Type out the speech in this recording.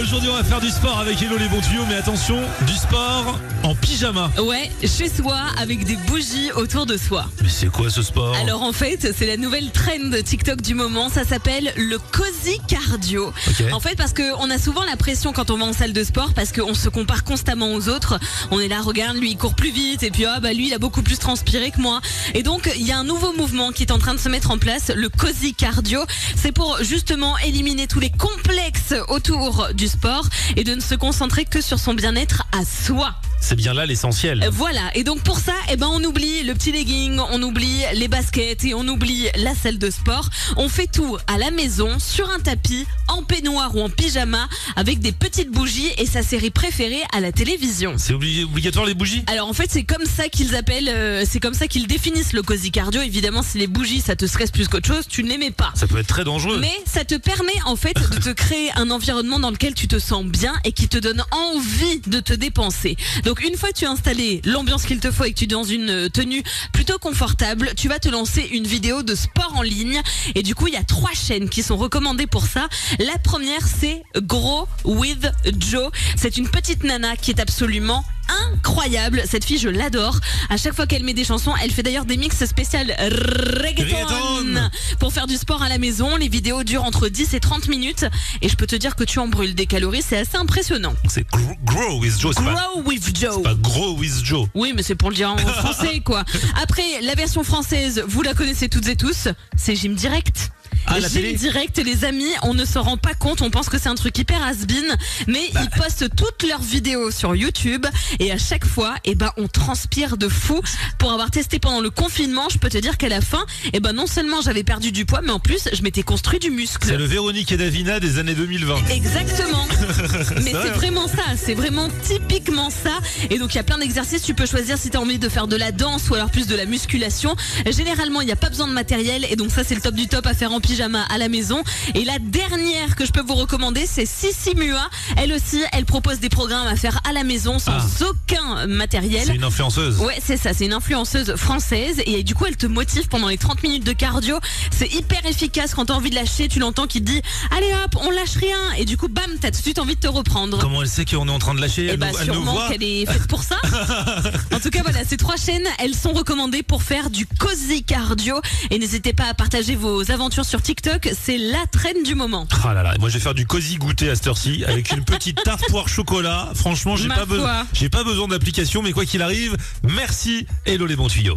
Aujourd'hui, on va faire du sport avec Hello les bons tuyaux, mais attention, du sport en pyjama. Ouais, chez soi, avec des bougies autour de soi. Mais c'est quoi ce sport? Alors en fait, c'est la nouvelle trend TikTok du moment, ça s'appelle le cozy cardio. En fait, parce qu'on a souvent la pression quand on va en salle de sport, parce qu'on se compare constamment aux autres. On est là, regarde, lui il court plus vite, et puis ah bah lui il a beaucoup plus transpiré que moi. Et donc il y a un nouveau mouvement qui est en train de se mettre en place, le cozy cardio. C'est pour justement éliminer tous les complexes autour du sport et de ne se concentrer que sur son bien-être à soi. C'est bien là l'essentiel. Euh, Voilà, et donc pour ça, eh ben on oublie le petit legging, on oublie les baskets et on oublie la salle de sport. On fait tout à la maison, sur un tapis, en peignoir ou en pyjama, avec des petites bougies et sa série préférée à la télévision. C'est obligatoire les bougies? Alors en fait c'est comme ça qu'ils appellent, euh, c'est comme ça qu'ils définissent le cozy cardio. Évidemment si les bougies ça te stresse plus qu'autre chose, tu ne les mets pas. Ça peut être très dangereux. Mais ça te permet en fait de te créer un environnement dans lequel tu te sens bien et qui te donne envie de te dépenser. Donc une fois que tu as installé l'ambiance qu'il te faut et que tu es dans une euh, tenue plutôt confortable, tu vas te lancer une vidéo de sport en ligne et du coup il y a trois chaînes qui sont recommandées pour ça. La première c'est Grow with Joe. C'est une petite nana qui est absolument incroyable. Cette fille, je l'adore. À chaque fois qu'elle met des chansons, elle fait d'ailleurs des mix spéciales reggaeton pour faire du sport à la maison. Les vidéos durent entre 10 et 30 minutes et je peux te dire que tu en brûles des calories, c'est assez impressionnant. C'est gro- Grow with Joe, pas, Grow with Joe. pas Grow with Joe. Oui, mais c'est pour le dire en français, quoi. Après, la version française, vous la connaissez toutes et tous, c'est Gym Direct. Ah, la Gym télé Direct, les amis, on ne s'en rend pas compte, on pense que c'est un truc hyper has-been, mais Bah. ils postent toutes leurs vidéos sur YouTube et à chaque fois, eh ben, on transpire de fou. Pour avoir testé pendant le confinement, je peux te dire qu'à la fin, eh ben, non seulement j'avais perdu du poids, mais en plus, je m'étais construit du muscle. C'est le Véronique et Davina des années 2020. Exactement. Mais c'est vraiment ça, c'est vraiment typiquement ça. Et donc il y a plein d'exercices, tu peux choisir si tu as envie de faire de la danse ou alors plus de la musculation. Généralement, il n'y a pas besoin de matériel et donc ça c'est le top du top à faire en pyjama à la maison. Et la dernière que je peux vous recommander, c'est Sissi Mua. Elle aussi, elle propose des programmes à faire à la maison sans Ah. aucun matériel. C'est une influenceuse. Ouais, c'est ça, c'est une influenceuse française et du coup elle te motive pendant les 30 minutes de cardio. C'est hyper efficace quand t'as envie de lâcher, tu l'entends qui te dit allez hop, on lâche rien et du coup bam, t'as tout de suite envie de te reprendre. Comment elle sait qu'on est en train de lâcher? Et Elle, bah nous, elle nous sûrement voit qu'elle est faite pour ça. en tout cas voilà, ces trois chaînes, elles sont recommandées pour faire du cozy cardio et n'hésitez pas à partager vos aventures sur TikTok, c'est la traîne du moment. Ah là là, moi je vais faire du cosy goûter à cette heure-ci avec une petite tarte poire chocolat. Franchement, j'ai pas, pas besoin d'application, mais quoi qu'il arrive, merci. Hello les bons tuyaux.